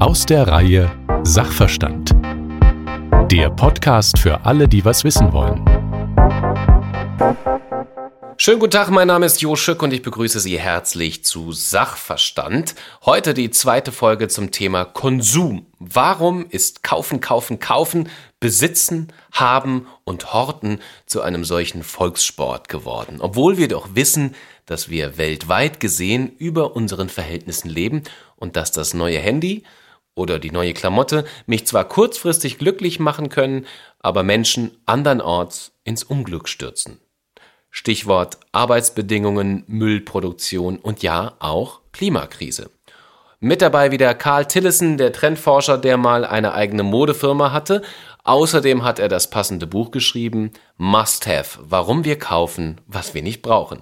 Aus der Reihe Sachverstand. Der Podcast für alle, die was wissen wollen. Schönen guten Tag, mein Name ist Jo Schück und ich begrüße Sie herzlich zu Sachverstand. Heute die zweite Folge zum Thema Konsum. Warum ist Kaufen, Kaufen, Kaufen, Besitzen, Haben und Horten zu einem solchen Volkssport geworden? Obwohl wir doch wissen, dass wir weltweit gesehen über unseren Verhältnissen leben und dass das neue Handy oder die neue Klamotte mich zwar kurzfristig glücklich machen können, aber Menschen andernorts ins Unglück stürzen. Stichwort Arbeitsbedingungen, Müllproduktion und ja auch Klimakrise. Mit dabei wieder Karl Tillison, der Trendforscher, der mal eine eigene Modefirma hatte. Außerdem hat er das passende Buch geschrieben, Must Have, warum wir kaufen, was wir nicht brauchen.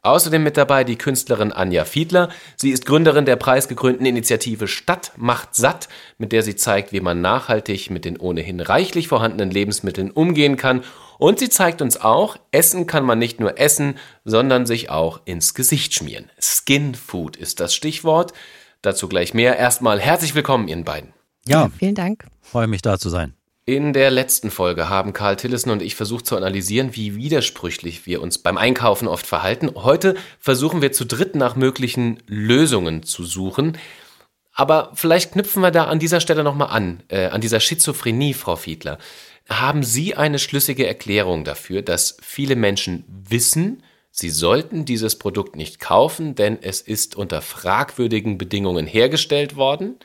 Außerdem mit dabei die Künstlerin Anja Fiedler. Sie ist Gründerin der preisgekrönten Initiative Stadt macht satt, mit der sie zeigt, wie man nachhaltig mit den ohnehin reichlich vorhandenen Lebensmitteln umgehen kann und sie zeigt uns auch, essen kann man nicht nur essen, sondern sich auch ins Gesicht schmieren. Skin Food ist das Stichwort. Dazu gleich mehr. Erstmal herzlich willkommen, Ihnen beiden. Ja, ja vielen Dank. Freue mich da zu sein. In der letzten Folge haben Karl Tillissen und ich versucht zu analysieren, wie widersprüchlich wir uns beim Einkaufen oft verhalten. Heute versuchen wir zu dritt nach möglichen Lösungen zu suchen. Aber vielleicht knüpfen wir da an dieser Stelle nochmal an, äh, an dieser Schizophrenie, Frau Fiedler. Haben Sie eine schlüssige Erklärung dafür, dass viele Menschen wissen, sie sollten dieses Produkt nicht kaufen, denn es ist unter fragwürdigen Bedingungen hergestellt worden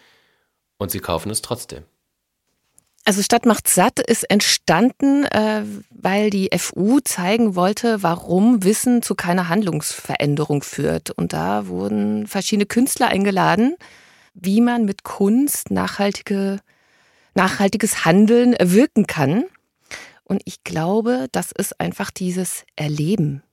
und sie kaufen es trotzdem? Also Stadt macht satt ist entstanden, äh, weil die FU zeigen wollte, warum Wissen zu keiner Handlungsveränderung führt. Und da wurden verschiedene Künstler eingeladen, wie man mit Kunst nachhaltige nachhaltiges Handeln wirken kann. Und ich glaube, das ist einfach dieses Erleben,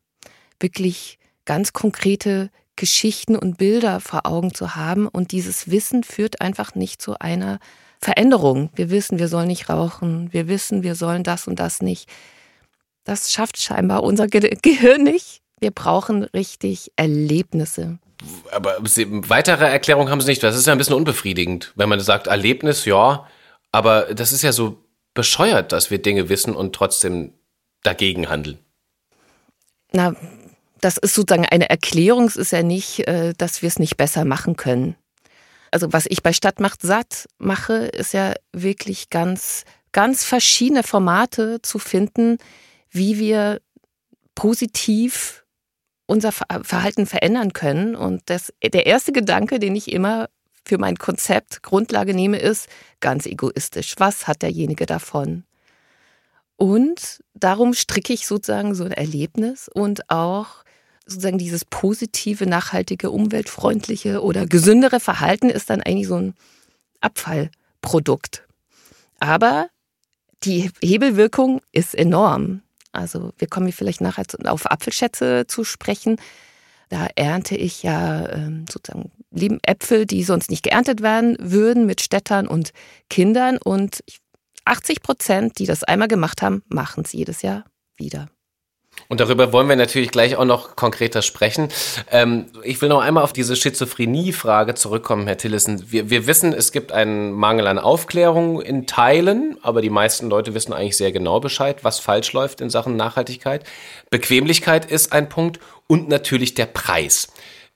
wirklich ganz konkrete Geschichten und Bilder vor Augen zu haben. Und dieses Wissen führt einfach nicht zu einer Veränderung. Wir wissen, wir sollen nicht rauchen. Wir wissen, wir sollen das und das nicht. Das schafft scheinbar unser Ge Gehirn nicht. Wir brauchen richtig Erlebnisse. Aber weitere Erklärung haben Sie nicht. Das ist ja ein bisschen unbefriedigend, wenn man sagt, Erlebnis, ja, aber das ist ja so bescheuert, dass wir Dinge wissen und trotzdem dagegen handeln. Na, das ist sozusagen eine Erklärung. Es ist ja nicht, äh, dass wir es nicht besser machen können. Also was ich bei Stadt macht satt mache, ist ja wirklich ganz, ganz verschiedene Formate zu finden, wie wir positiv unser Verhalten verändern können. Und das, der erste Gedanke, den ich immer für mein Konzept Grundlage nehme, ist ganz egoistisch. Was hat derjenige davon? Und darum stricke ich sozusagen so ein Erlebnis und auch sozusagen dieses positive, nachhaltige, umweltfreundliche oder gesündere Verhalten ist dann eigentlich so ein Abfallprodukt. Aber die Hebelwirkung ist enorm. Also wir kommen vielleicht nachher auf Apfelschätze zu sprechen. Da ernte ich ja ähm, sozusagen lieben Äpfel, die sonst nicht geerntet werden würden, mit Städtern und Kindern. Und 80 Prozent, die das einmal gemacht haben, machen es jedes Jahr wieder. Und darüber wollen wir natürlich gleich auch noch konkreter sprechen. Ähm, ich will noch einmal auf diese Schizophrenie-Frage zurückkommen, Herr Tillissen. Wir, wir wissen, es gibt einen Mangel an Aufklärung in Teilen, aber die meisten Leute wissen eigentlich sehr genau Bescheid, was falsch läuft in Sachen Nachhaltigkeit. Bequemlichkeit ist ein Punkt und natürlich der Preis.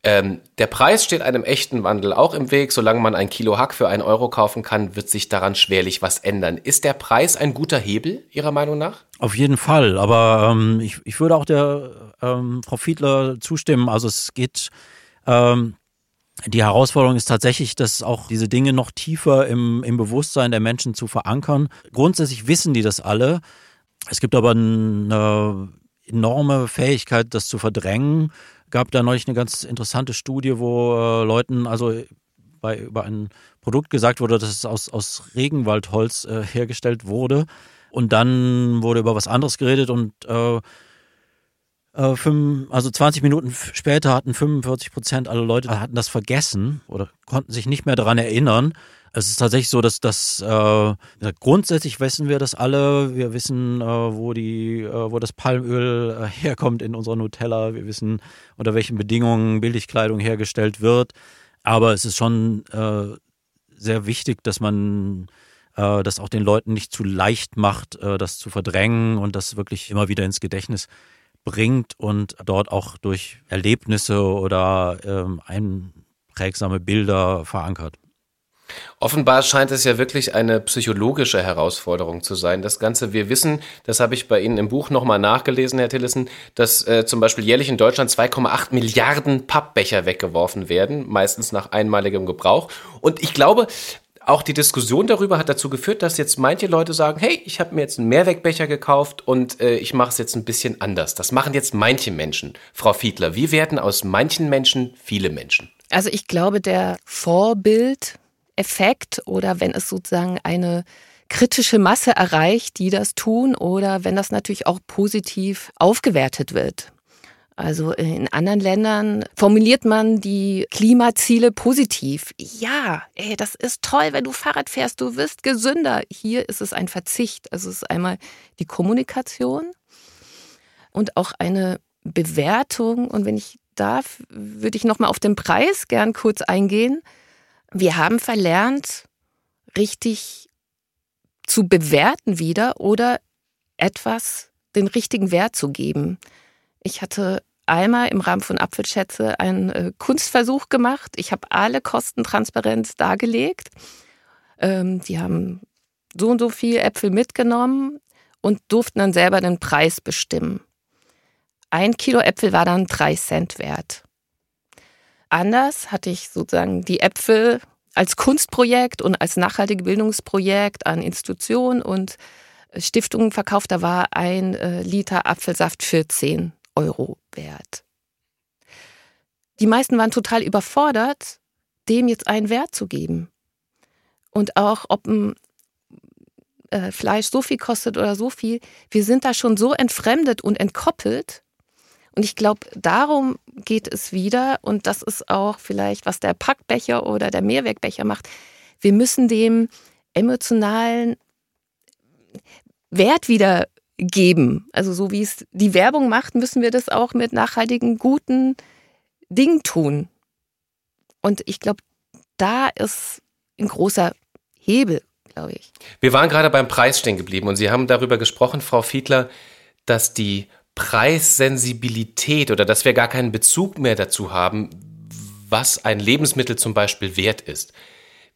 Ähm, der Preis steht einem echten Wandel auch im Weg. Solange man ein Kilo Hack für einen Euro kaufen kann, wird sich daran schwerlich was ändern. Ist der Preis ein guter Hebel, Ihrer Meinung nach? Auf jeden Fall. Aber ähm, ich, ich würde auch der ähm, Frau Fiedler zustimmen. Also es geht, ähm, die Herausforderung ist tatsächlich, dass auch diese Dinge noch tiefer im, im Bewusstsein der Menschen zu verankern. Grundsätzlich wissen die das alle. Es gibt aber eine enorme Fähigkeit, das zu verdrängen gab da neulich eine ganz interessante Studie, wo äh, Leuten also bei, über ein Produkt gesagt wurde, dass es aus, aus Regenwaldholz äh, hergestellt wurde. Und dann wurde über was anderes geredet und äh, äh, fünf, also 20 Minuten später hatten 45 Prozent aller Leute hatten das vergessen oder konnten sich nicht mehr daran erinnern. Es ist tatsächlich so, dass das äh, grundsätzlich wissen wir das alle. Wir wissen, äh, wo die, äh, wo das Palmöl äh, herkommt in unserer Nutella. Wir wissen, unter welchen Bedingungen Billigkleidung hergestellt wird. Aber es ist schon äh, sehr wichtig, dass man äh, das auch den Leuten nicht zu leicht macht, das zu verdrängen und das wirklich immer wieder ins Gedächtnis bringt und dort auch durch Erlebnisse oder ähm, einprägsame Bilder verankert. Offenbar scheint es ja wirklich eine psychologische Herausforderung zu sein. Das Ganze, wir wissen, das habe ich bei Ihnen im Buch nochmal nachgelesen, Herr Tillissen, dass äh, zum Beispiel jährlich in Deutschland 2,8 Milliarden Pappbecher weggeworfen werden, meistens nach einmaligem Gebrauch. Und ich glaube, auch die Diskussion darüber hat dazu geführt, dass jetzt manche Leute sagen, hey, ich habe mir jetzt einen Mehrwegbecher gekauft und äh, ich mache es jetzt ein bisschen anders. Das machen jetzt manche Menschen. Frau Fiedler, wie werden aus manchen Menschen viele Menschen? Also ich glaube, der Vorbild Effekt oder wenn es sozusagen eine kritische Masse erreicht, die das tun oder wenn das natürlich auch positiv aufgewertet wird. Also in anderen Ländern formuliert man die Klimaziele positiv. Ja, ey, das ist toll, wenn du Fahrrad fährst, du wirst gesünder. Hier ist es ein Verzicht. Also es ist einmal die Kommunikation und auch eine Bewertung. Und wenn ich darf, würde ich nochmal auf den Preis gern kurz eingehen. Wir haben verlernt, richtig zu bewerten wieder oder etwas den richtigen Wert zu geben. Ich hatte einmal im Rahmen von Apfelschätze einen äh, Kunstversuch gemacht. Ich habe alle Kosten transparent dargelegt. Ähm, die haben so und so viel Äpfel mitgenommen und durften dann selber den Preis bestimmen. Ein Kilo Äpfel war dann drei Cent wert. Anders hatte ich sozusagen die Äpfel als Kunstprojekt und als nachhaltige Bildungsprojekt an Institutionen und Stiftungen verkauft. Da war ein äh, Liter Apfelsaft 14 Euro wert. Die meisten waren total überfordert, dem jetzt einen Wert zu geben. Und auch, ob ein äh, Fleisch so viel kostet oder so viel, wir sind da schon so entfremdet und entkoppelt, und ich glaube, darum geht es wieder. Und das ist auch vielleicht, was der Packbecher oder der Mehrwegbecher macht. Wir müssen dem emotionalen Wert wieder geben. Also so wie es die Werbung macht, müssen wir das auch mit nachhaltigen, guten Dingen tun. Und ich glaube, da ist ein großer Hebel, glaube ich. Wir waren gerade beim Preis stehen geblieben und Sie haben darüber gesprochen, Frau Fiedler, dass die Preissensibilität oder dass wir gar keinen Bezug mehr dazu haben, was ein Lebensmittel zum Beispiel wert ist.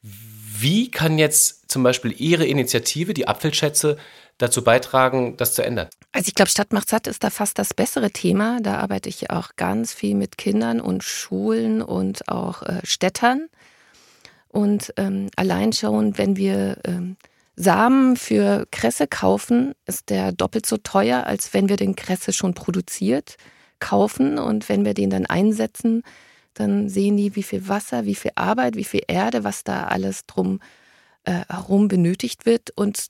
Wie kann jetzt zum Beispiel Ihre Initiative, die Apfelschätze, dazu beitragen, das zu ändern? Also ich glaube, Stadt macht satt ist da fast das bessere Thema. Da arbeite ich auch ganz viel mit Kindern und Schulen und auch äh, Städtern. Und ähm, allein schon, wenn wir ähm, Samen für Kresse kaufen, ist der doppelt so teuer, als wenn wir den Kresse schon produziert kaufen. Und wenn wir den dann einsetzen, dann sehen die, wie viel Wasser, wie viel Arbeit, wie viel Erde, was da alles drum äh, herum benötigt wird. Und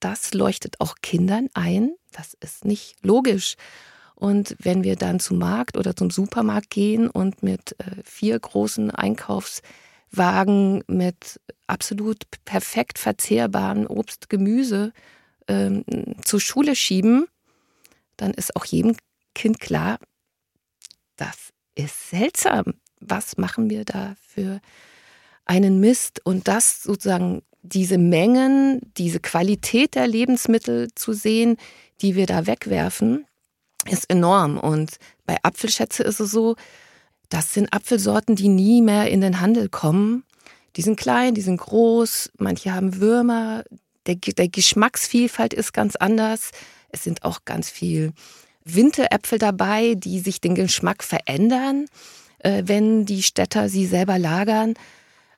das leuchtet auch Kindern ein. Das ist nicht logisch. Und wenn wir dann zum Markt oder zum Supermarkt gehen und mit äh, vier großen Einkaufs Wagen mit absolut perfekt verzehrbaren Obst, Gemüse ähm, zur Schule schieben, dann ist auch jedem Kind klar, das ist seltsam. Was machen wir da für einen Mist? Und das sozusagen diese Mengen, diese Qualität der Lebensmittel zu sehen, die wir da wegwerfen, ist enorm. Und bei Apfelschätze ist es so, das sind Apfelsorten, die nie mehr in den Handel kommen. Die sind klein, die sind groß, manche haben Würmer. Der, der Geschmacksvielfalt ist ganz anders. Es sind auch ganz viel Winteräpfel dabei, die sich den Geschmack verändern, äh, wenn die Städter sie selber lagern.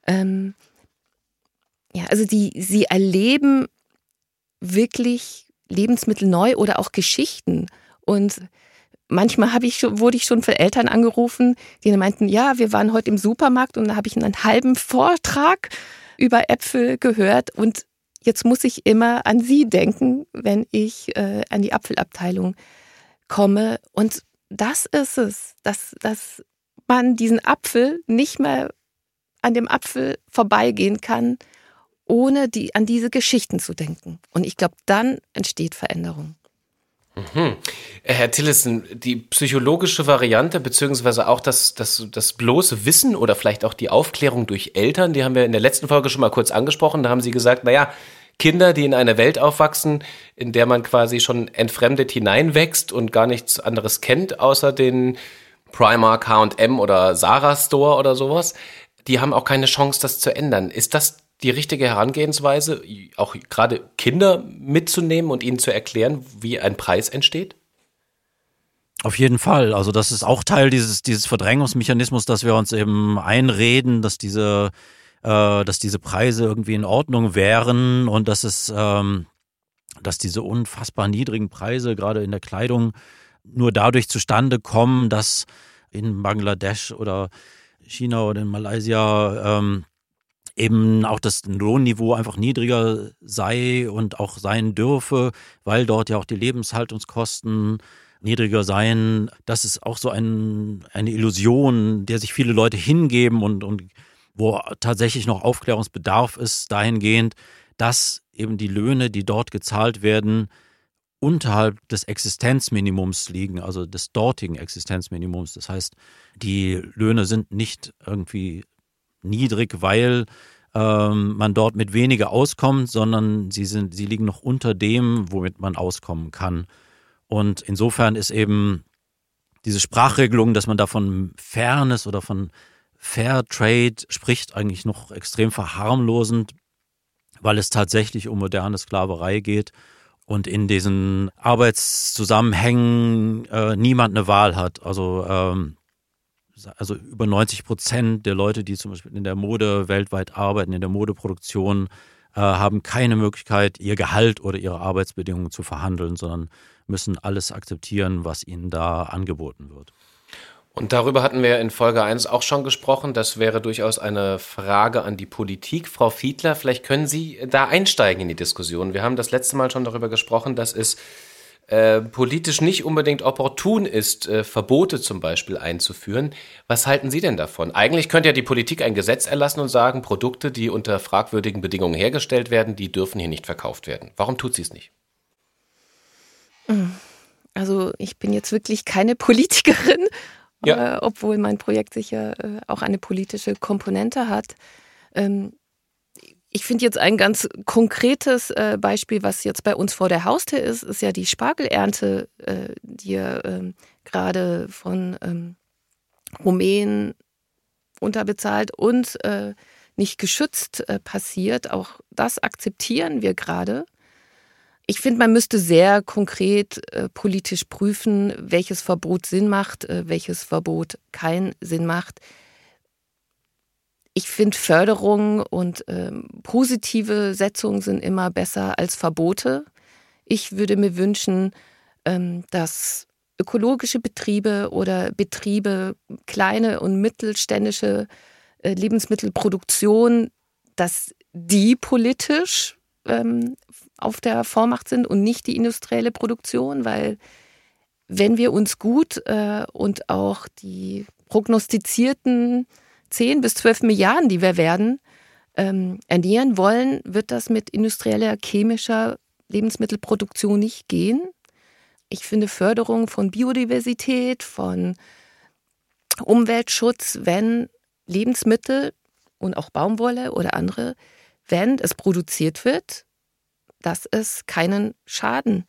Ähm, ja, also die, sie erleben wirklich Lebensmittel neu oder auch Geschichten. Und manchmal habe ich wurde ich schon von Eltern angerufen, die meinten, ja, wir waren heute im Supermarkt und da habe ich einen halben Vortrag über Äpfel gehört und jetzt muss ich immer an sie denken, wenn ich äh, an die Apfelabteilung komme. Und das ist es, dass, dass man diesen Apfel nicht mehr an dem Apfel vorbeigehen kann, ohne die, an diese Geschichten zu denken. Und ich glaube, dann entsteht Veränderung. Mhm. Herr Tillissen, die psychologische Variante, beziehungsweise auch das, das, das bloße Wissen oder vielleicht auch die Aufklärung durch Eltern, die haben wir in der letzten Folge schon mal kurz angesprochen. Da haben Sie gesagt, naja, Kinder, die in einer Welt aufwachsen, in der man quasi schon entfremdet hineinwächst und gar nichts anderes kennt, außer den Primark, H&M oder Sarah Store oder sowas, die haben auch keine Chance, das zu ändern. Ist das die richtige Herangehensweise, auch gerade Kinder mitzunehmen und ihnen zu erklären, wie ein Preis entsteht? Auf jeden Fall. Also das ist auch Teil dieses, dieses Verdrängungsmechanismus, dass wir uns eben einreden, dass diese, äh, dass diese Preise irgendwie in Ordnung wären und dass es, ähm, dass diese unfassbar niedrigen Preise gerade in der Kleidung nur dadurch zustande kommen, dass in Bangladesch oder China oder in Malaysia ähm, eben auch das Lohnniveau einfach niedriger sei und auch sein dürfe, weil dort ja auch die Lebenshaltungskosten niedriger seien. Das ist auch so ein, eine Illusion, der sich viele Leute hingeben und, und wo tatsächlich noch Aufklärungsbedarf ist, dahingehend, dass eben die Löhne, die dort gezahlt werden, unterhalb des Existenzminimums liegen, also des dortigen Existenzminimums. Das heißt, die Löhne sind nicht irgendwie niedrig, weil ähm, man dort mit weniger auskommt, sondern sie, sind, sie liegen noch unter dem, womit man auskommen kann. Und insofern ist eben diese Sprachregelung, dass man da von Fairness oder von Fair Trade spricht, eigentlich noch extrem verharmlosend, weil es tatsächlich um moderne Sklaverei geht und in diesen Arbeitszusammenhängen äh, niemand eine Wahl hat. Also ähm, also über 90 Prozent der Leute, die zum Beispiel in der Mode weltweit arbeiten, in der Modeproduktion, äh, haben keine Möglichkeit, ihr Gehalt oder ihre Arbeitsbedingungen zu verhandeln, sondern müssen alles akzeptieren, was ihnen da angeboten wird. Und darüber hatten wir in Folge 1 auch schon gesprochen. Das wäre durchaus eine Frage an die Politik. Frau Fiedler, vielleicht können Sie da einsteigen in die Diskussion. Wir haben das letzte Mal schon darüber gesprochen, dass es äh, politisch nicht unbedingt opportun ist, äh, Verbote zum Beispiel einzuführen. Was halten Sie denn davon? Eigentlich könnte ja die Politik ein Gesetz erlassen und sagen, Produkte, die unter fragwürdigen Bedingungen hergestellt werden, die dürfen hier nicht verkauft werden. Warum tut sie es nicht? Also ich bin jetzt wirklich keine Politikerin, ja. äh, obwohl mein Projekt sicher äh, auch eine politische Komponente hat. Ähm, ich finde jetzt ein ganz konkretes äh, Beispiel, was jetzt bei uns vor der Haustür ist, ist ja die Spargelernte, äh, die ja ähm, gerade von ähm, Rumänen unterbezahlt und äh, nicht geschützt äh, passiert. Auch das akzeptieren wir gerade. Ich finde, man müsste sehr konkret äh, politisch prüfen, welches Verbot Sinn macht, äh, welches Verbot keinen Sinn macht ich finde Förderung und ähm, positive Setzungen sind immer besser als Verbote. Ich würde mir wünschen, ähm, dass ökologische Betriebe oder Betriebe, kleine und mittelständische äh, Lebensmittelproduktion, dass die politisch ähm, auf der Vormacht sind und nicht die industrielle Produktion, weil wenn wir uns gut äh, und auch die prognostizierten 10 bis 12 Milliarden, die wir werden, ähm, ernähren wollen, wird das mit industrieller, chemischer Lebensmittelproduktion nicht gehen. Ich finde Förderung von Biodiversität, von Umweltschutz, wenn Lebensmittel und auch Baumwolle oder andere, wenn es produziert wird, dass es keinen Schaden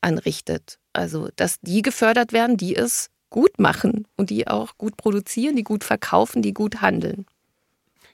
anrichtet. Also, dass die gefördert werden, die es gut machen und die auch gut produzieren, die gut verkaufen, die gut handeln.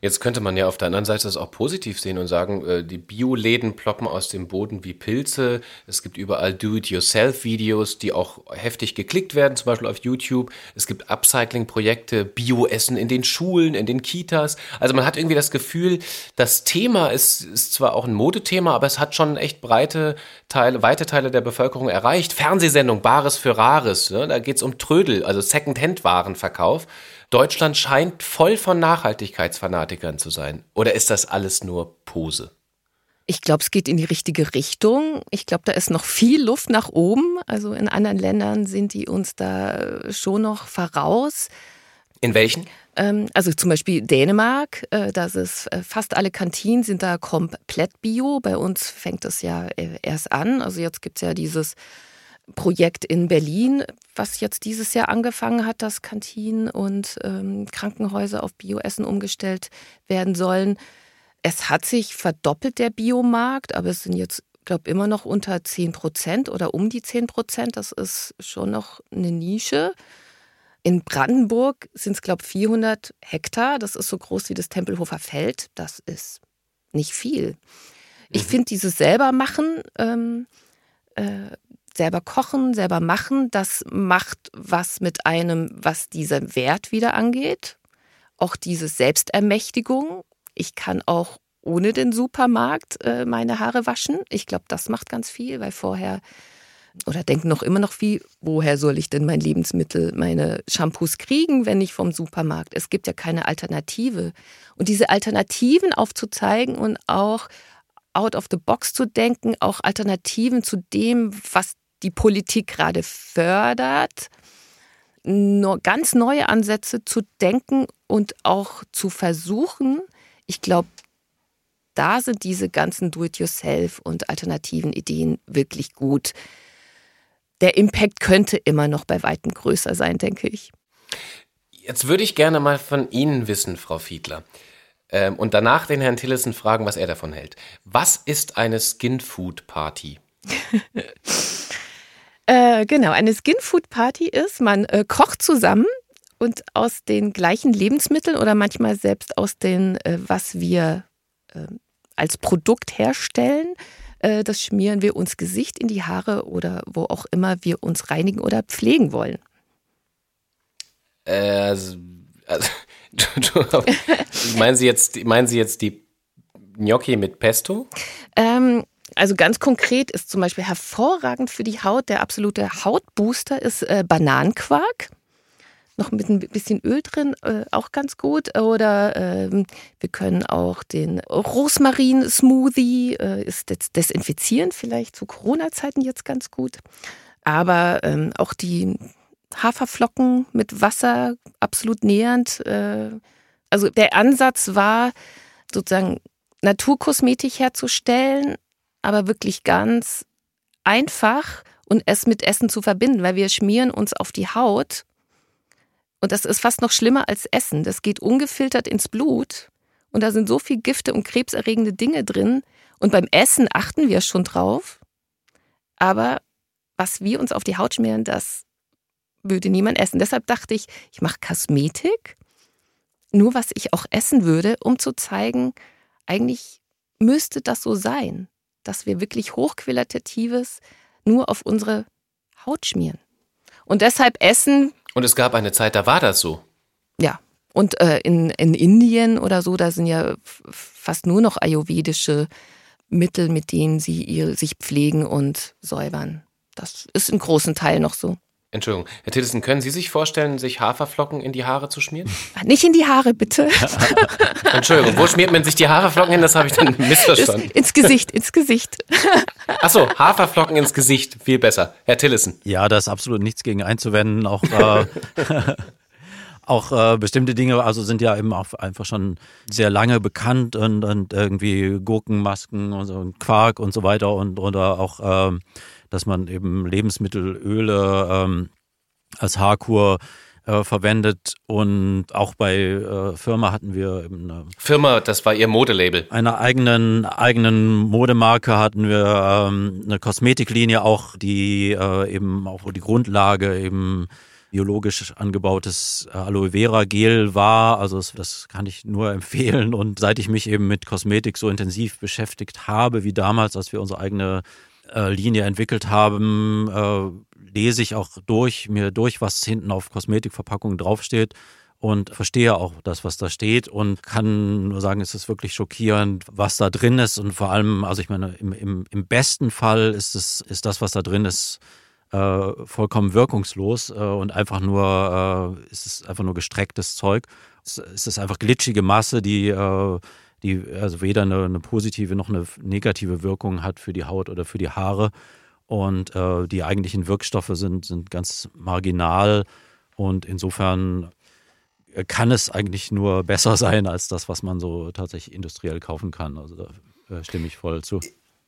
Jetzt könnte man ja auf der anderen Seite das auch positiv sehen und sagen, äh, die Bioläden ploppen aus dem Boden wie Pilze. Es gibt überall Do-it-yourself-Videos, die auch heftig geklickt werden, zum Beispiel auf YouTube. Es gibt Upcycling-Projekte, Bioessen in den Schulen, in den Kitas. Also man hat irgendwie das Gefühl, das Thema ist, ist zwar auch ein Modethema, aber es hat schon echt breite Teile, weite Teile der Bevölkerung erreicht. Fernsehsendung Bares für Rares, ne? da geht es um Trödel, also Second-Hand-Warenverkauf. Deutschland scheint voll von Nachhaltigkeitsfanatikern zu sein. Oder ist das alles nur Pose? Ich glaube, es geht in die richtige Richtung. Ich glaube, da ist noch viel Luft nach oben. Also in anderen Ländern sind die uns da schon noch voraus. In welchen? Ähm, also zum Beispiel Dänemark, äh, das ist äh, fast alle Kantinen sind da komplett bio. Bei uns fängt es ja äh, erst an. Also jetzt gibt es ja dieses Projekt in Berlin, was jetzt dieses Jahr angefangen hat, dass Kantinen und ähm, Krankenhäuser auf Bioessen umgestellt werden sollen. Es hat sich verdoppelt, der Biomarkt, aber es sind jetzt, glaube ich, immer noch unter 10 Prozent oder um die 10 Prozent. Das ist schon noch eine Nische. In Brandenburg sind es, glaube ich, 400 Hektar. Das ist so groß wie das Tempelhofer Feld. Das ist nicht viel. Ich mhm. finde dieses selber machen, ähm, äh, selber kochen, selber machen, das macht was mit einem, was dieser Wert wieder angeht. Auch diese Selbstermächtigung. Ich kann auch ohne den Supermarkt äh, meine Haare waschen. Ich glaube, das macht ganz viel, weil vorher oder denken noch immer noch wie, woher soll ich denn mein Lebensmittel, meine Shampoos kriegen, wenn nicht vom Supermarkt? Es gibt ja keine Alternative. Und diese Alternativen aufzuzeigen und auch out of the box zu denken, auch Alternativen zu dem, was die Politik gerade fördert, nur ganz neue Ansätze zu denken und auch zu versuchen. Ich glaube, da sind diese ganzen Do-it-yourself und alternativen Ideen wirklich gut der Impact könnte immer noch bei weitem größer sein, denke ich. Jetzt würde ich gerne mal von Ihnen wissen, Frau Fiedler, ähm, und danach den Herrn Tillessen fragen, was er davon hält. Was ist eine Skin Food Party? äh, genau, eine Skin Food Party ist, man äh, kocht zusammen und aus den gleichen Lebensmitteln oder manchmal selbst aus den, äh, was wir ähm, als Produkt herstellen, äh, das schmieren wir uns Gesicht in die Haare oder wo auch immer wir uns reinigen oder pflegen wollen. Äh, also, also meinen, Sie jetzt, meinen Sie jetzt die Gnocchi mit Pesto? Ähm, also ganz konkret ist zum Beispiel hervorragend für die Haut, der absolute Hautbooster ist äh, Bananenquark noch mit ein bisschen Öl drin, äh, auch ganz gut. Oder ähm, wir können auch den Rosmarin-Smoothie, äh, ist des desinfizierend vielleicht zu Corona-Zeiten jetzt ganz gut. Aber ähm, auch die Haferflocken mit Wasser, absolut nähernd. Äh, also der Ansatz war sozusagen Naturkosmetik herzustellen, aber wirklich ganz einfach und es mit Essen zu verbinden, weil wir schmieren uns auf die Haut und das ist fast noch schlimmer als Essen. Das geht ungefiltert ins Blut. Und da sind so viel Gifte und krebserregende Dinge drin. Und beim Essen achten wir schon drauf. Aber was wir uns auf die Haut schmieren, das würde niemand essen. Deshalb dachte ich, ich mache Kosmetik, nur was ich auch essen würde, um zu zeigen, eigentlich müsste das so sein, dass wir wirklich hochqualitatives nur auf unsere Haut schmieren. Und deshalb Essen und es gab eine Zeit, da war das so. Ja. Und äh, in, in Indien oder so, da sind ja fast nur noch ayurvedische Mittel, mit denen sie ihr, sich pflegen und säubern. Das ist in großen Teilen noch so. Entschuldigung, Herr Tillerson, können Sie sich vorstellen, sich Haferflocken in die Haare zu schmieren? Nicht in die Haare, bitte. Entschuldigung, wo schmiert man sich die Haferflocken hin? Das habe ich dann missverstanden. ins Gesicht, ins Gesicht. Achso, Haferflocken ins Gesicht, viel besser. Herr Tillerson. Ja, da ist absolut nichts gegen einzuwenden. Auch, äh, auch äh, bestimmte Dinge, also sind ja eben auch einfach schon sehr lange bekannt und, und irgendwie Gurkenmasken und, so, und Quark und so weiter und oder auch äh, dass man eben Lebensmittelöle ähm, als Haarkur äh, verwendet und auch bei äh, Firma hatten wir eben eine Firma, das war ihr Modelabel. Einer eigenen eigenen Modemarke hatten wir ähm, eine Kosmetiklinie auch, die äh, eben auch die Grundlage eben biologisch angebautes Aloe Vera Gel war. Also das, das, kann ich nur empfehlen. Und seit ich mich eben mit Kosmetik so intensiv beschäftigt habe wie damals, als wir unsere eigene äh, Linie entwickelt haben, äh, lese ich auch durch, mir durch, was hinten auf Kosmetikverpackungen draufsteht und verstehe auch das, was da steht und kann nur sagen, es ist wirklich schockierend, was da drin ist und vor allem, also ich meine, im, im, im besten Fall ist es, ist das, was da drin ist, äh, vollkommen wirkungslos äh, und einfach nur, äh, ist es einfach nur gestrecktes Zeug. Es, es ist einfach glitschige Masse, die äh, die also weder eine, eine, positive noch eine negative Wirkung hat für die Haut oder für die Haare. Und äh, die eigentlichen Wirkstoffe sind, sind ganz marginal. Und insofern kann es eigentlich nur besser sein als das, was man so tatsächlich industriell kaufen kann. Also da äh, stimme ich voll zu.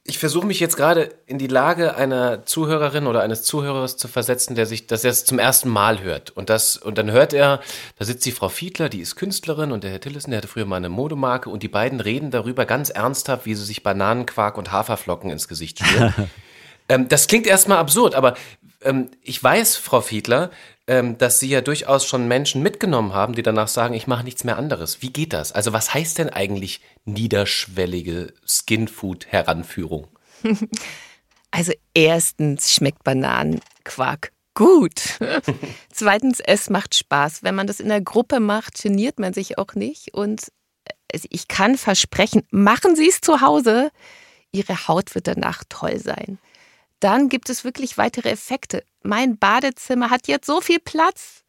Ich versuche mich jetzt gerade in die Lage einer Zuhörerin oder eines Zuhörers zu versetzen, der sich das jetzt zum ersten Mal hört. Und das, und dann hört er, da sitzt die Frau Fiedler, die ist Künstlerin und der Herr Tillissen, der hatte früher mal eine Modemarke und die beiden reden darüber ganz ernsthaft, wie sie sich Bananenquark und Haferflocken ins Gesicht schmieren. ähm, das klingt erstmal absurd, aber ähm, ich weiß, Frau Fiedler, ähm, dass Sie ja durchaus schon Menschen mitgenommen haben, die danach sagen, ich mache nichts mehr anderes. Wie geht das? Also was heißt denn eigentlich niederschwellige Skinfood-Heranführung? Also erstens schmeckt Bananenquark gut. Zweitens, es macht Spaß. Wenn man das in der Gruppe macht, geniert man sich auch nicht. Und ich kann versprechen, machen Sie es zu Hause. Ihre Haut wird danach toll sein dann gibt es wirklich weitere Effekte. Mein Badezimmer hat jetzt so viel Platz.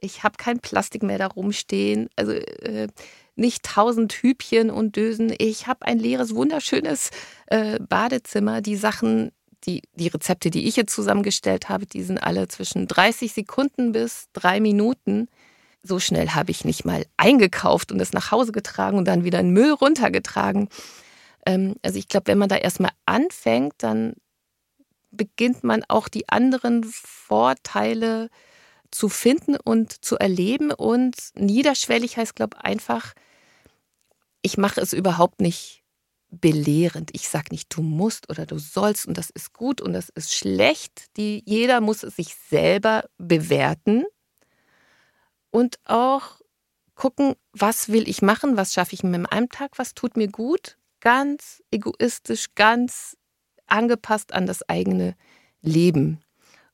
Ich habe kein Plastik mehr da rumstehen. Also äh, nicht tausend Hübchen und Dösen. Ich habe ein leeres, wunderschönes äh, Badezimmer. Die Sachen, die, die Rezepte, die ich jetzt zusammengestellt habe, die sind alle zwischen 30 Sekunden bis drei Minuten. So schnell habe ich nicht mal eingekauft und es nach Hause getragen und dann wieder in Müll runtergetragen. Ähm, also ich glaube, wenn man da erstmal anfängt, dann beginnt man auch die anderen Vorteile zu finden und zu erleben. Und niederschwellig heißt, glaube ich, einfach, ich mache es überhaupt nicht belehrend. Ich sage nicht, du musst oder du sollst und das ist gut und das ist schlecht. Die, jeder muss sich selber bewerten und auch gucken, was will ich machen, was schaffe ich mit einem Tag, was tut mir gut. Ganz egoistisch, ganz angepasst an das eigene Leben.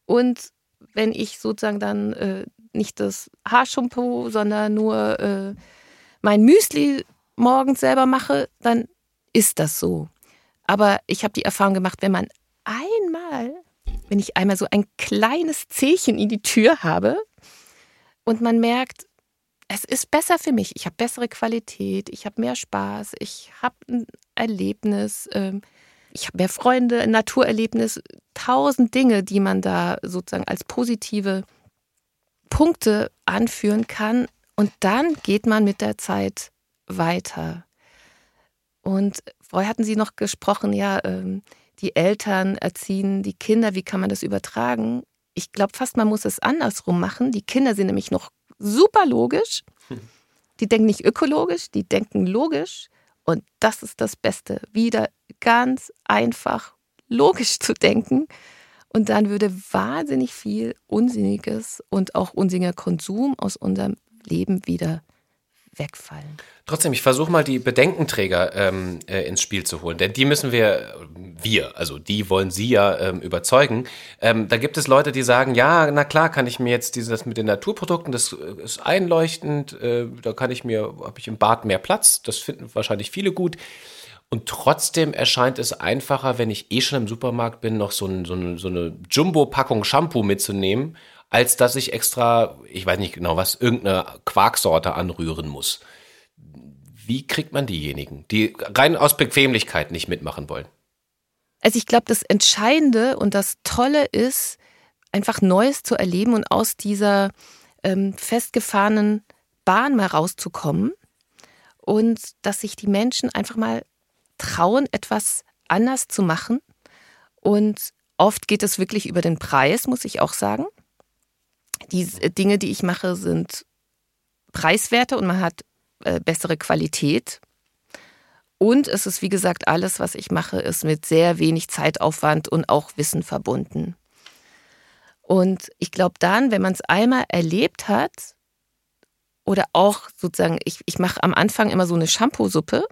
Und wenn ich sozusagen dann äh, nicht das Haarshampoo, sondern nur äh, mein Müsli morgens selber mache, dann ist das so. Aber ich habe die Erfahrung gemacht, wenn man einmal, wenn ich einmal so ein kleines Zehchen in die Tür habe und man merkt, es ist besser für mich, ich habe bessere Qualität, ich habe mehr Spaß, ich habe ein Erlebnis, ähm, ich habe mehr Freunde, ein Naturerlebnis, tausend Dinge, die man da sozusagen als positive Punkte anführen kann. Und dann geht man mit der Zeit weiter. Und vorher hatten Sie noch gesprochen, ja, ähm, die Eltern erziehen die Kinder, wie kann man das übertragen? Ich glaube fast, man muss es andersrum machen. Die Kinder sind nämlich noch super logisch. Die denken nicht ökologisch, die denken logisch. Und das ist das Beste. Wieder ganz einfach logisch zu denken. Und dann würde wahnsinnig viel Unsinniges und auch unsinniger Konsum aus unserem Leben wieder wegfallen. Trotzdem, ich versuche mal die Bedenkenträger ähm, äh, ins Spiel zu holen, denn die müssen wir, wir, also die wollen Sie ja ähm, überzeugen. Ähm, da gibt es Leute, die sagen, ja, na klar, kann ich mir jetzt dieses mit den Naturprodukten, das äh, ist einleuchtend, äh, da kann ich mir, habe ich im Bad mehr Platz, das finden wahrscheinlich viele gut. Und trotzdem erscheint es einfacher, wenn ich eh schon im Supermarkt bin, noch so, ein, so eine, so eine Jumbo-Packung Shampoo mitzunehmen als dass ich extra, ich weiß nicht genau was, irgendeine Quarksorte anrühren muss. Wie kriegt man diejenigen, die rein aus Bequemlichkeit nicht mitmachen wollen? Also ich glaube, das Entscheidende und das Tolle ist, einfach Neues zu erleben und aus dieser ähm, festgefahrenen Bahn mal rauszukommen und dass sich die Menschen einfach mal trauen, etwas anders zu machen. Und oft geht es wirklich über den Preis, muss ich auch sagen. Die Dinge, die ich mache, sind preiswerter und man hat äh, bessere Qualität. Und es ist, wie gesagt, alles, was ich mache, ist mit sehr wenig Zeitaufwand und auch Wissen verbunden. Und ich glaube dann, wenn man es einmal erlebt hat, oder auch sozusagen, ich, ich mache am Anfang immer so eine Shampoo-Suppe.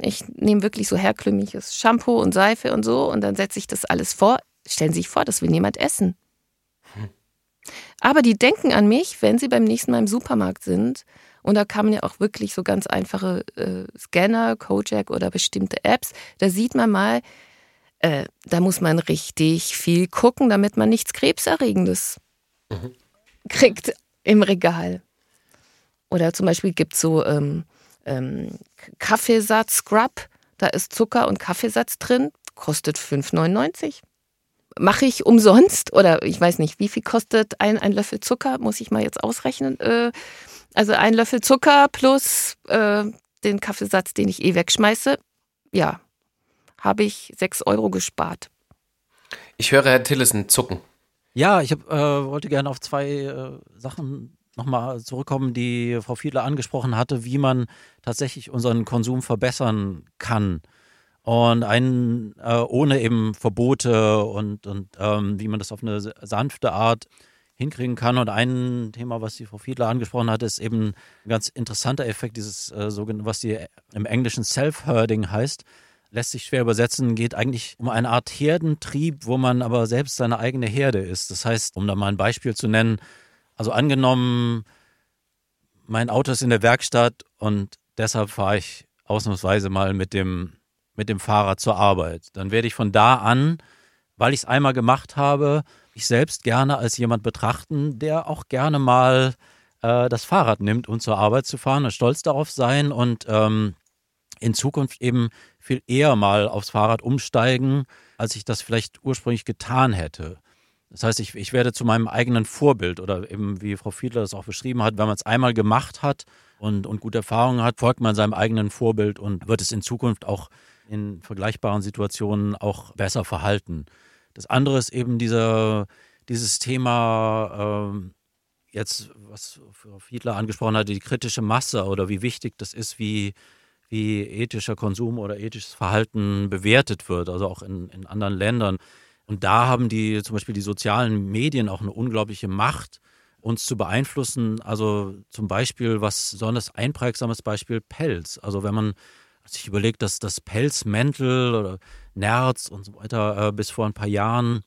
Ich nehme wirklich so herkömmliches Shampoo und Seife und so und dann setze ich das alles vor. Stellen Sie sich vor, das will niemand essen. Aber die denken an mich, wenn sie beim nächsten Mal im Supermarkt sind. Und da kann man ja auch wirklich so ganz einfache äh, Scanner, Kojak oder bestimmte Apps. Da sieht man mal, äh, da muss man richtig viel gucken, damit man nichts Krebserregendes mhm. kriegt im Regal. Oder zum Beispiel gibt es so ähm, ähm, Kaffeesatz-Scrub. Da ist Zucker und Kaffeesatz drin, kostet 5,99 mache ich umsonst oder ich weiß nicht, wie viel kostet ein, ein Löffel Zucker, muss ich mal jetzt ausrechnen. Äh, Also ein Löffel Zucker plus äh, den Kaffeesatz, den ich eh wegschmeiße. Ja, habe ich sechs Euro gespart. Ich höre Herr Tillesen zucken. Ja, ich hab, äh, wollte gerne auf zwei äh, Sachen nochmal zurückkommen, die Frau Fiedler angesprochen hatte, wie man tatsächlich unseren Konsum verbessern kann. Und einen äh, ohne eben Verbote und, und ähm, wie man das auf eine sanfte Art hinkriegen kann. Und ein Thema, was die Frau Fiedler angesprochen hat, ist eben ein ganz interessanter Effekt, dieses äh, was die im Englischen Self-Herding heißt. Lässt sich schwer übersetzen, geht eigentlich um eine Art Herdentrieb, wo man aber selbst seine eigene Herde ist. Das heißt, um da mal ein Beispiel zu nennen, also angenommen, mein Auto ist in der Werkstatt und deshalb fahre ich ausnahmsweise mal mit dem, mit dem Fahrrad zur Arbeit. Dann werde ich von da an, weil ich es einmal gemacht habe, mich selbst gerne als jemand betrachten, der auch gerne mal äh, das Fahrrad nimmt, um zur Arbeit zu fahren und stolz darauf sein und ähm, in Zukunft eben viel eher mal aufs Fahrrad umsteigen, als ich das vielleicht ursprünglich getan hätte. Das heißt, ich, ich werde zu meinem eigenen Vorbild oder eben, wie Frau Fiedler das auch beschrieben hat, wenn man es einmal gemacht hat und, und gute Erfahrungen hat, folgt man seinem eigenen Vorbild und wird es in Zukunft auch in vergleichbaren Situationen auch besser verhalten. Das andere ist eben dieser, dieses Thema, ähm, jetzt, was Frau Fiedler angesprochen hat, die kritische Masse oder wie wichtig das ist, wie, wie ethischer Konsum oder ethisches Verhalten bewertet wird, also auch in, in anderen Ländern. Und da haben die zum Beispiel die sozialen Medien auch eine unglaubliche Macht, uns zu beeinflussen. Also zum Beispiel, was besonders einprägsames Beispiel Pelz. Also wenn man sich überlegt, dass das Pelzmäntel oder Nerz und so weiter äh, bis vor ein paar Jahren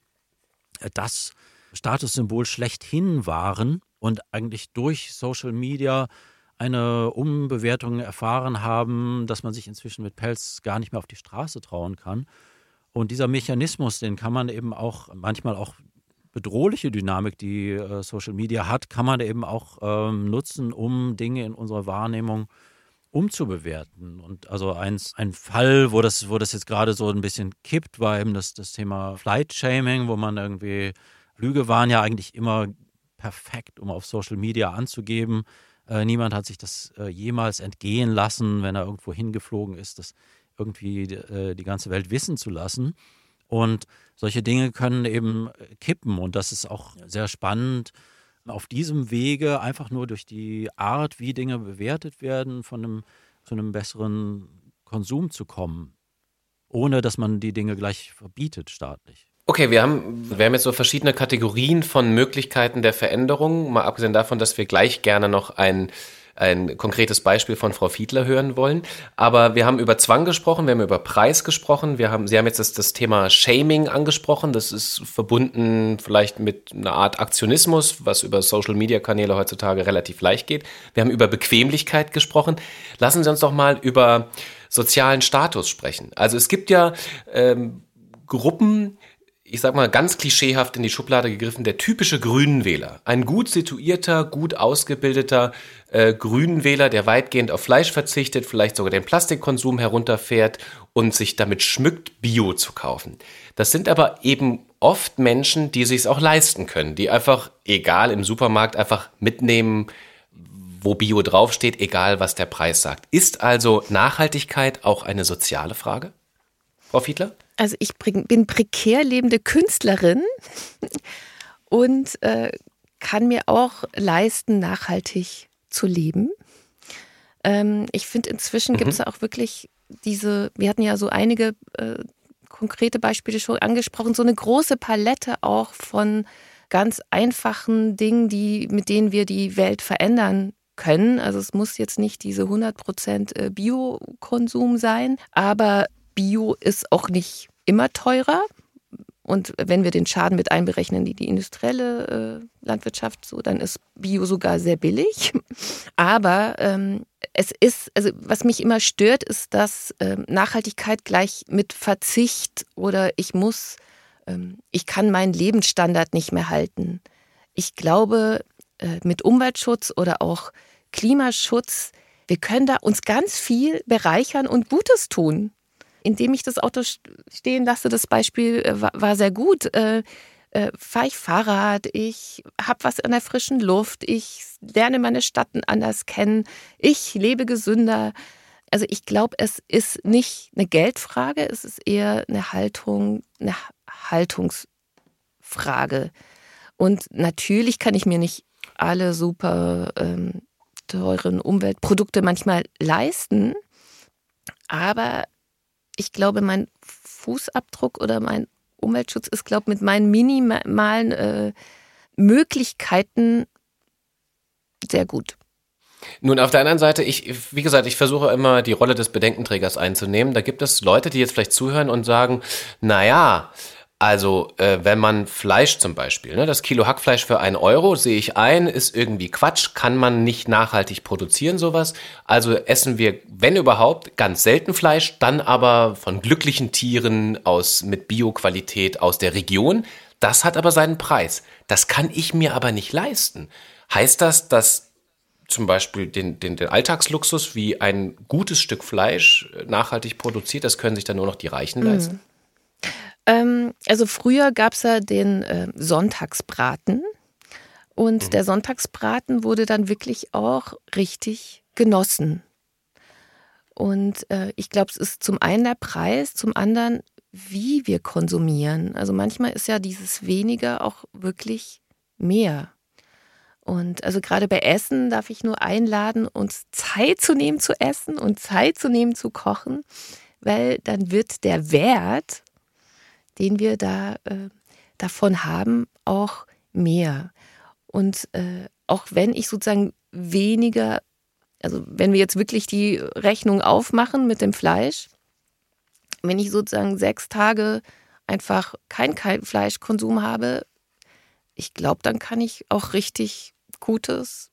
äh, das Statussymbol schlechthin waren und eigentlich durch Social Media eine Umbewertung erfahren haben, dass man sich inzwischen mit Pelz gar nicht mehr auf die Straße trauen kann. Und dieser Mechanismus, den kann man eben auch manchmal auch bedrohliche Dynamik, die äh, Social Media hat, kann man eben auch ähm, nutzen, um Dinge in unserer Wahrnehmung umzubewerten. Und also eins, ein Fall, wo das, wo das jetzt gerade so ein bisschen kippt, war eben das, das Thema Flight Shaming, wo man irgendwie, Lüge waren ja eigentlich immer perfekt, um auf Social Media anzugeben. Äh, niemand hat sich das äh, jemals entgehen lassen, wenn er irgendwo hingeflogen ist. Das irgendwie äh, die ganze Welt wissen zu lassen. Und solche Dinge können eben kippen. Und das ist auch sehr spannend, auf diesem Wege einfach nur durch die Art, wie Dinge bewertet werden, von einem, zu einem besseren Konsum zu kommen, ohne dass man die Dinge gleich verbietet staatlich. Okay, wir haben, wir haben jetzt so verschiedene Kategorien von Möglichkeiten der Veränderung, mal abgesehen davon, dass wir gleich gerne noch ein ein konkretes Beispiel von Frau Fiedler hören wollen. Aber wir haben über Zwang gesprochen, wir haben über Preis gesprochen, wir haben, Sie haben jetzt das, das Thema Shaming angesprochen. Das ist verbunden vielleicht mit einer Art Aktionismus, was über Social Media Kanäle heutzutage relativ leicht geht. Wir haben über Bequemlichkeit gesprochen. Lassen Sie uns doch mal über sozialen Status sprechen. Also es gibt ja ähm, Gruppen, ich sag mal ganz klischeehaft in die Schublade gegriffen, der typische Grünenwähler. Ein gut situierter, gut ausgebildeter äh, Grünenwähler, der weitgehend auf Fleisch verzichtet, vielleicht sogar den Plastikkonsum herunterfährt und sich damit schmückt, Bio zu kaufen. Das sind aber eben oft Menschen, die sich es auch leisten können, die einfach, egal im Supermarkt, einfach mitnehmen, wo Bio draufsteht, egal was der Preis sagt. Ist also Nachhaltigkeit auch eine soziale Frage? Frau Fiedler? Also ich bin prekär lebende Künstlerin und äh, kann mir auch leisten, nachhaltig zu leben. Ähm, ich finde, inzwischen mhm. gibt es auch wirklich diese, wir hatten ja so einige äh, konkrete Beispiele schon angesprochen, so eine große Palette auch von ganz einfachen Dingen, die, mit denen wir die Welt verändern können. Also es muss jetzt nicht diese 100% äh, Bio-Konsum sein, aber Bio ist auch nicht immer teurer. Und wenn wir den Schaden mit einberechnen, die die industrielle äh, Landwirtschaft so, dann ist Bio sogar sehr billig. Aber ähm, es ist, also was mich immer stört, ist, dass ähm, Nachhaltigkeit gleich mit Verzicht oder ich muss, ähm, ich kann meinen Lebensstandard nicht mehr halten. Ich glaube, äh, mit Umweltschutz oder auch Klimaschutz, wir können da uns ganz viel bereichern und Gutes tun indem ich das Auto stehen lasse, das Beispiel äh, war, war sehr gut. Äh, äh, fahre ich Fahrrad, ich habe was an der frischen Luft, ich lerne meine Stadt anders kennen, ich lebe gesünder. Also ich glaube, es ist nicht eine Geldfrage, es ist eher eine Haltung, eine Haltungsfrage. Und natürlich kann ich mir nicht alle super ähm, teuren Umweltprodukte manchmal leisten, aber ich glaube, mein Fußabdruck oder mein Umweltschutz ist, glaube ich, mit meinen minimalen äh, Möglichkeiten sehr gut. Nun, auf der anderen Seite, ich, wie gesagt, ich versuche immer die Rolle des Bedenkenträgers einzunehmen. Da gibt es Leute, die jetzt vielleicht zuhören und sagen, naja, also, äh, wenn man Fleisch zum Beispiel, ne, das Kilo Hackfleisch für einen Euro, sehe ich ein, ist irgendwie Quatsch, kann man nicht nachhaltig produzieren, sowas. Also essen wir, wenn überhaupt, ganz selten Fleisch, dann aber von glücklichen Tieren aus, mit Bioqualität aus der Region. Das hat aber seinen Preis. Das kann ich mir aber nicht leisten. Heißt das, dass zum Beispiel den, den, den Alltagsluxus wie ein gutes Stück Fleisch äh, nachhaltig produziert, das können sich dann nur noch die Reichen leisten? Mhm. Ähm, also früher gab es ja den äh, Sonntagsbraten. Und mhm. der Sonntagsbraten wurde dann wirklich auch richtig genossen. Und äh, ich glaube, es ist zum einen der Preis, zum anderen, wie wir konsumieren. Also manchmal ist ja dieses weniger auch wirklich mehr. Und also gerade bei Essen darf ich nur einladen, uns Zeit zu nehmen zu essen und Zeit zu nehmen zu kochen, weil dann wird der Wert den wir da äh, davon haben, auch mehr. Und äh, auch wenn ich sozusagen weniger, also wenn wir jetzt wirklich die Rechnung aufmachen mit dem Fleisch, wenn ich sozusagen sechs Tage einfach kein Fleischkonsum habe, ich glaube, dann kann ich auch richtig Gutes,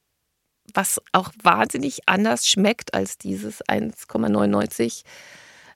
was auch wahnsinnig anders schmeckt als dieses 1,99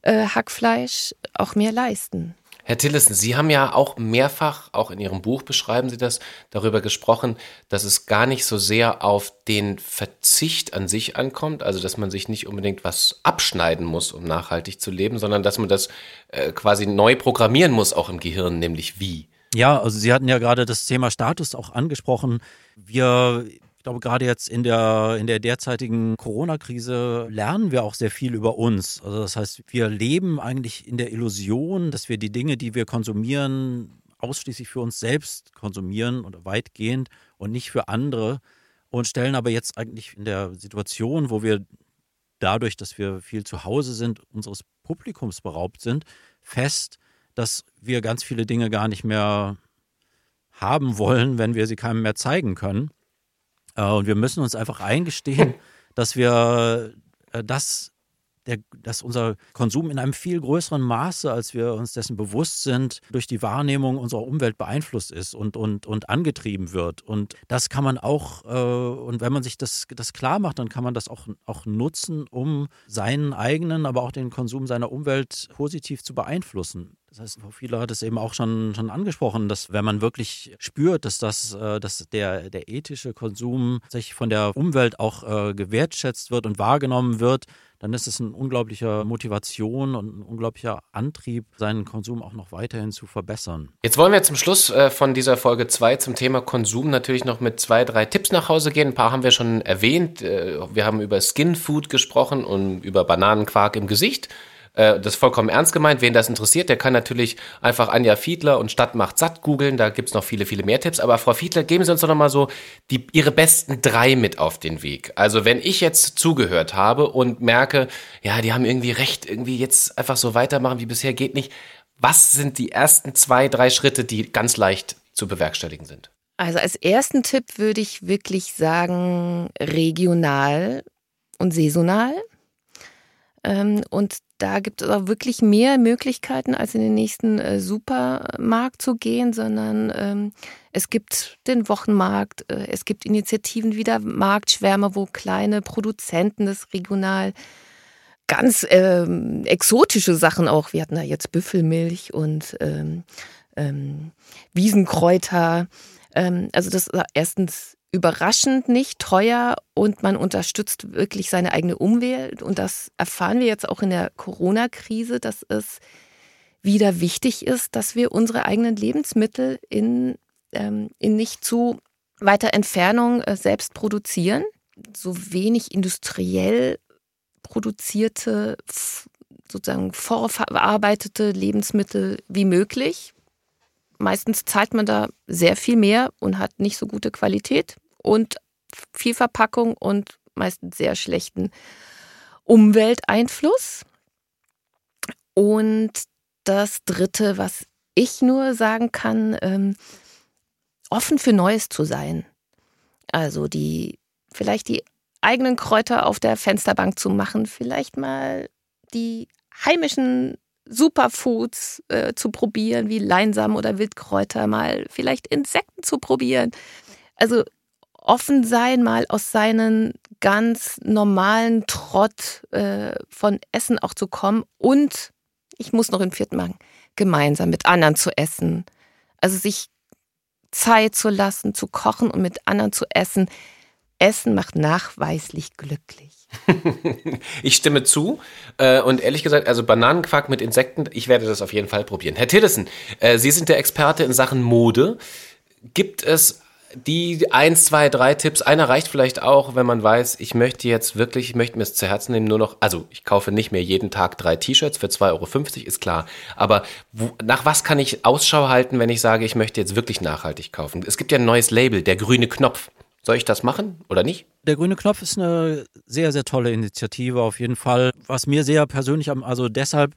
äh, Hackfleisch, auch mehr leisten. Herr Tillissen, Sie haben ja auch mehrfach, auch in Ihrem Buch beschreiben Sie das, darüber gesprochen, dass es gar nicht so sehr auf den Verzicht an sich ankommt, also dass man sich nicht unbedingt was abschneiden muss, um nachhaltig zu leben, sondern dass man das äh, quasi neu programmieren muss, auch im Gehirn, nämlich wie. Ja, also Sie hatten ja gerade das Thema Status auch angesprochen. Wir glaube, gerade jetzt in der, in der derzeitigen Corona-Krise lernen wir auch sehr viel über uns. Also das heißt, wir leben eigentlich in der Illusion, dass wir die Dinge, die wir konsumieren, ausschließlich für uns selbst konsumieren oder weitgehend und nicht für andere und stellen aber jetzt eigentlich in der Situation, wo wir dadurch, dass wir viel zu Hause sind, unseres Publikums beraubt sind, fest, dass wir ganz viele Dinge gar nicht mehr haben wollen, wenn wir sie keinem mehr zeigen können. Äh, und wir müssen uns einfach eingestehen, dass wir äh, das der, dass unser Konsum in einem viel größeren Maße, als wir uns dessen bewusst sind, durch die Wahrnehmung unserer Umwelt beeinflusst ist und, und, und angetrieben wird. Und das kann man auch, äh, und wenn man sich das, das klar macht, dann kann man das auch, auch nutzen, um seinen eigenen, aber auch den Konsum seiner Umwelt positiv zu beeinflussen. Das heißt, Frau Fiedler hat es eben auch schon, schon angesprochen, dass wenn man wirklich spürt, dass das, äh, dass der, der ethische Konsum sich von der Umwelt auch äh, gewertschätzt wird und wahrgenommen wird, dann ist es eine unglaubliche Motivation und ein unglaublicher Antrieb, seinen Konsum auch noch weiterhin zu verbessern. Jetzt wollen wir zum Schluss äh, von dieser Folge 2 zum Thema Konsum natürlich noch mit zwei, drei Tipps nach Hause gehen. Ein paar haben wir schon erwähnt. Wir haben über Skin Food gesprochen und über Bananenquark im Gesicht. Äh, das ist vollkommen ernst gemeint. Wen das interessiert, der kann natürlich einfach Anja Fiedler und Stadt macht satt googeln. Da gibt's noch viele, viele mehr Tipps. Aber Frau Fiedler, geben Sie uns doch nochmal so die, Ihre besten drei mit auf den Weg. Also wenn ich jetzt zugehört habe und merke, ja, die haben irgendwie recht, irgendwie jetzt einfach so weitermachen wie bisher geht nicht. Was sind die ersten zwei, drei Schritte, die ganz leicht zu bewerkstelligen sind? Also als ersten Tipp würde ich wirklich sagen, regional und saisonal. Ähm, und da gibt es auch wirklich mehr Möglichkeiten, als in den nächsten äh, Supermarkt zu gehen, sondern ähm, es gibt den Wochenmarkt, äh, es gibt Initiativen wie der Marktschwärme, wo kleine Produzenten das regional ganz ähm, exotische Sachen auch, wir hatten da jetzt Büffelmilch und ähm, ähm, Wiesenkräuter. Ähm, also das ist erstens überraschend nicht teuer und man unterstützt wirklich seine eigene Umwelt. Und das erfahren wir jetzt auch in der Corona-Krise, dass es wieder wichtig ist, dass wir unsere eigenen Lebensmittel in ähm, in nicht zu weiter Entfernung äh, selbst produzieren. So wenig industriell produzierte, sozusagen vorverarbeitete Lebensmittel wie möglich. Meistens zahlt man da sehr viel mehr und hat nicht so gute Qualität und viel Verpackung und meistens sehr schlechten Umwelteinfluss. Und das Dritte, was ich nur sagen kann, ähm, offen für Neues zu sein. Also die, vielleicht die eigenen Kräuter auf der Fensterbank zu machen, vielleicht mal die heimischen Superfoods äh, zu probieren, wie Leinsamen oder Wildkräuter, mal vielleicht Insekten zu probieren. Also offen sein, mal aus seinen ganz normalen Trott äh, von Essen auch zu kommen und, ich muss noch im vierten machen, gemeinsam mit anderen zu essen. Also sich Zeit zu lassen, zu kochen und mit anderen zu essen. Essen macht nachweislich glücklich. ich stimme zu. Äh, und ehrlich gesagt, also Bananenquark mit Insekten, ich werde das auf jeden Fall probieren. Herr Tillissen, äh, Sie sind der Experte in Sachen Mode. Gibt es die eins, zwei, drei Tipps. Einer reicht vielleicht auch, wenn man weiß, ich möchte jetzt wirklich, ich möchte mir es zu Herzen nehmen, nur noch, also ich kaufe nicht mehr jeden Tag drei T-Shirts für 2,50 Euro, ist klar. Aber wo, nach was kann ich Ausschau halten, wenn ich sage, ich möchte jetzt wirklich nachhaltig kaufen? Es gibt ja ein neues Label, der grüne Knopf. Soll ich das machen oder nicht? Der grüne Knopf ist eine sehr, sehr tolle Initiative auf jeden Fall. Was mir sehr persönlich, also deshalb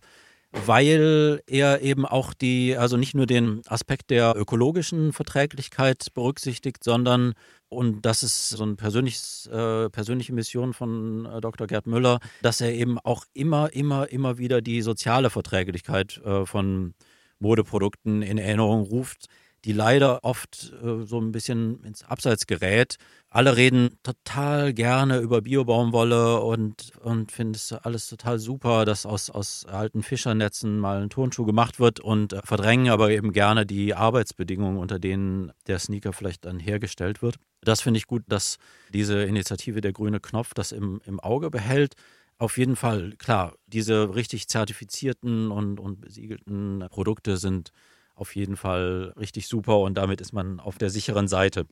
weil er eben auch die, also nicht nur den Aspekt der ökologischen Verträglichkeit berücksichtigt, sondern, und das ist so eine äh, persönliche Mission von äh, Dr. Gerd Müller, dass er eben auch immer, immer, immer wieder die soziale Verträglichkeit äh, von Modeprodukten in Erinnerung ruft die leider oft äh, so ein bisschen ins Abseits gerät. Alle reden total gerne über Biobaumwolle und, und finden es alles total super, dass aus, aus alten Fischernetzen mal ein Turnschuh gemacht wird und äh, verdrängen aber eben gerne die Arbeitsbedingungen, unter denen der Sneaker vielleicht dann hergestellt wird. Das finde ich gut, dass diese Initiative der grüne Knopf das im, im Auge behält. Auf jeden Fall, klar, diese richtig zertifizierten und, und besiegelten Produkte sind auf jeden Fall richtig super und damit ist man auf der sicheren Seite.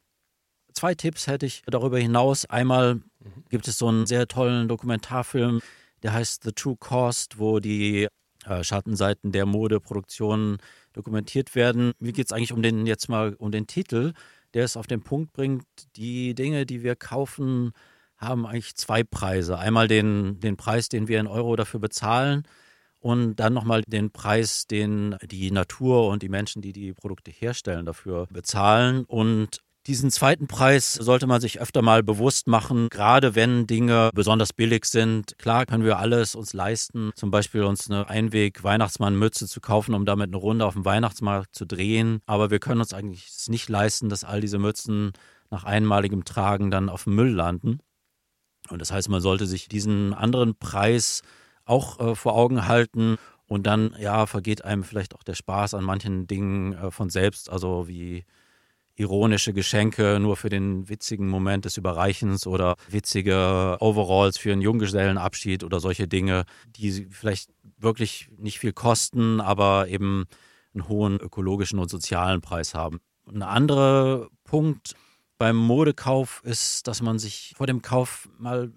Zwei Tipps hätte ich darüber hinaus. Einmal mhm. gibt es so einen sehr tollen Dokumentarfilm, der heißt The True Cost, wo die äh, Schattenseiten der Modeproduktion dokumentiert werden. Mir geht es eigentlich um den jetzt mal um den Titel, der es auf den Punkt bringt, die Dinge, die wir kaufen, haben eigentlich zwei Preise. Einmal den, den Preis, den wir in Euro dafür bezahlen und dann nochmal den Preis, den die Natur und die Menschen, die die Produkte herstellen, dafür bezahlen. Und diesen zweiten Preis sollte man sich öfter mal bewusst machen, gerade wenn Dinge besonders billig sind. Klar können wir alles uns leisten, zum Beispiel uns eine Einweg-Weihnachtsmann-Mütze zu kaufen, um damit eine Runde auf dem Weihnachtsmarkt zu drehen. Aber wir können uns eigentlich nicht leisten, dass all diese Mützen nach einmaligem Tragen dann auf dem Müll landen. Und das heißt, man sollte sich diesen anderen Preis auch äh, vor Augen halten. Und dann, ja, vergeht einem vielleicht auch der Spaß an manchen Dingen äh, von selbst, also wie ironische Geschenke nur für den witzigen Moment des Überreichens oder witzige Overalls für einen Junggesellenabschied oder solche Dinge, die vielleicht wirklich nicht viel kosten, aber eben einen hohen ökologischen und sozialen Preis haben. Ein anderer Punkt beim Modekauf ist, dass man sich vor dem Kauf mal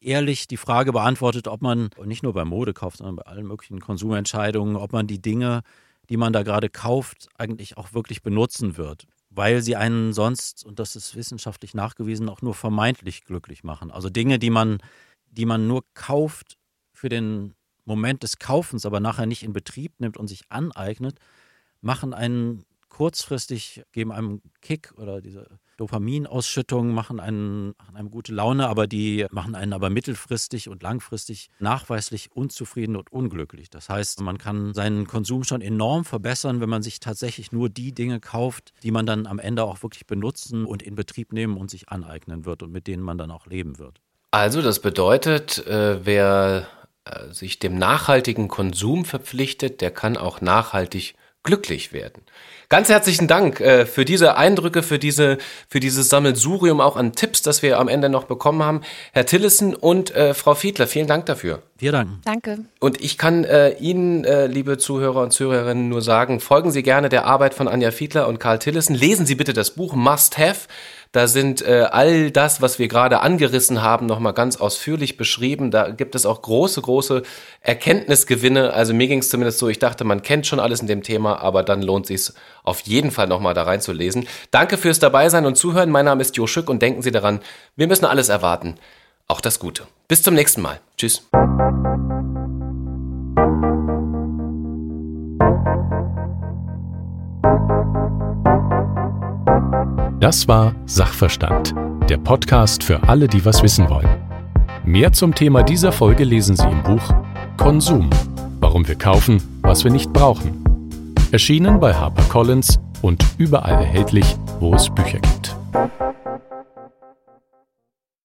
ehrlich die Frage beantwortet, ob man nicht nur beim Modekauf, sondern bei allen möglichen Konsumentscheidungen, ob man die Dinge, die man da gerade kauft, eigentlich auch wirklich benutzen wird. Weil sie einen sonst, und das ist wissenschaftlich nachgewiesen, auch nur vermeintlich glücklich machen. Also Dinge, die man, die man nur kauft für den Moment des Kaufens, aber nachher nicht in Betrieb nimmt und sich aneignet, machen einen kurzfristig, geben einem Kick oder diese Dopaminausschüttungen machen einen, machen einem gute Laune, aber die machen einen aber mittelfristig und langfristig nachweislich unzufrieden und unglücklich. Das heißt, man kann seinen Konsum schon enorm verbessern, wenn man sich tatsächlich nur die Dinge kauft, die man dann am Ende auch wirklich benutzen und in Betrieb nehmen und sich aneignen wird und mit denen man dann auch leben wird. Also das bedeutet, äh, wer äh, sich dem nachhaltigen Konsum verpflichtet, der kann auch nachhaltig glücklich werden. Ganz herzlichen Dank äh, für diese Eindrücke, für diese, für dieses Sammelsurium auch an Tipps, das wir am Ende noch bekommen haben. Herr Tillissen und äh, Frau Fiedler, vielen Dank dafür. Wir danken. Danke. Und ich kann äh, Ihnen, äh, liebe Zuhörer und Zuhörerinnen, nur sagen, folgen Sie gerne der Arbeit von Anja Fiedler und Karl Tillissen. Lesen Sie bitte das Buch Must Have. Da sind äh, all das, was wir gerade angerissen haben, nochmal ganz ausführlich beschrieben. Da gibt es auch große, große Erkenntnisgewinne. Also mir ging es zumindest so, ich dachte, man kennt schon alles in dem Thema, aber dann lohnt sich auf jeden Fall nochmal da reinzulesen. Danke fürs Dabeisein und Zuhören. Mein Name ist Jo Schück und denken Sie daran, wir müssen alles erwarten. Auch das Gute. Bis zum nächsten Mal. Tschüss. Das war Sachverstand, der Podcast für alle, die was wissen wollen. Mehr zum Thema dieser Folge lesen Sie im Buch Konsum, warum wir kaufen, was wir nicht brauchen. Erschienen bei HarperCollins und überall erhältlich, wo es Bücher gibt.